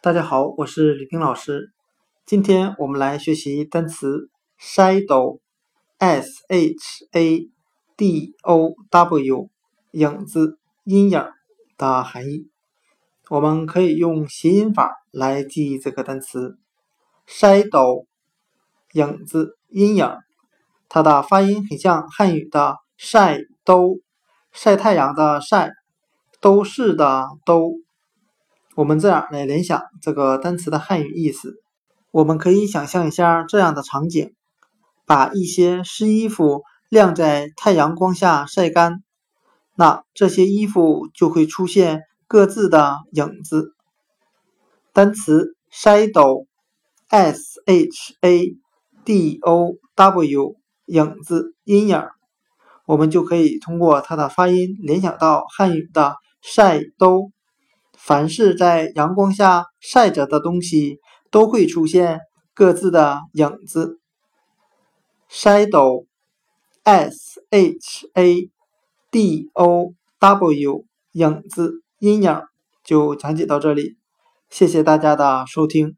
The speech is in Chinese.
大家好，我是李冰老师。今天我们来学习单词 shadow，s h a d o w，影子、阴影的含义。我们可以用谐音法来记忆这个单词 shadow，影子、阴影。它的发音很像汉语的晒都，晒太阳的晒，都是的都。我们这样来联想这个单词的汉语意思，我们可以想象一下这样的场景：把一些湿衣服晾在太阳光下晒干，那这些衣服就会出现各自的影子。单词 shadow，s h a d o w，影子、阴影，我们就可以通过它的发音联想到汉语的晒兜。凡是在阳光下晒着的东西，都会出现各自的影子。shadow，s h a d o w，影子、阴影，就讲解到这里。谢谢大家的收听。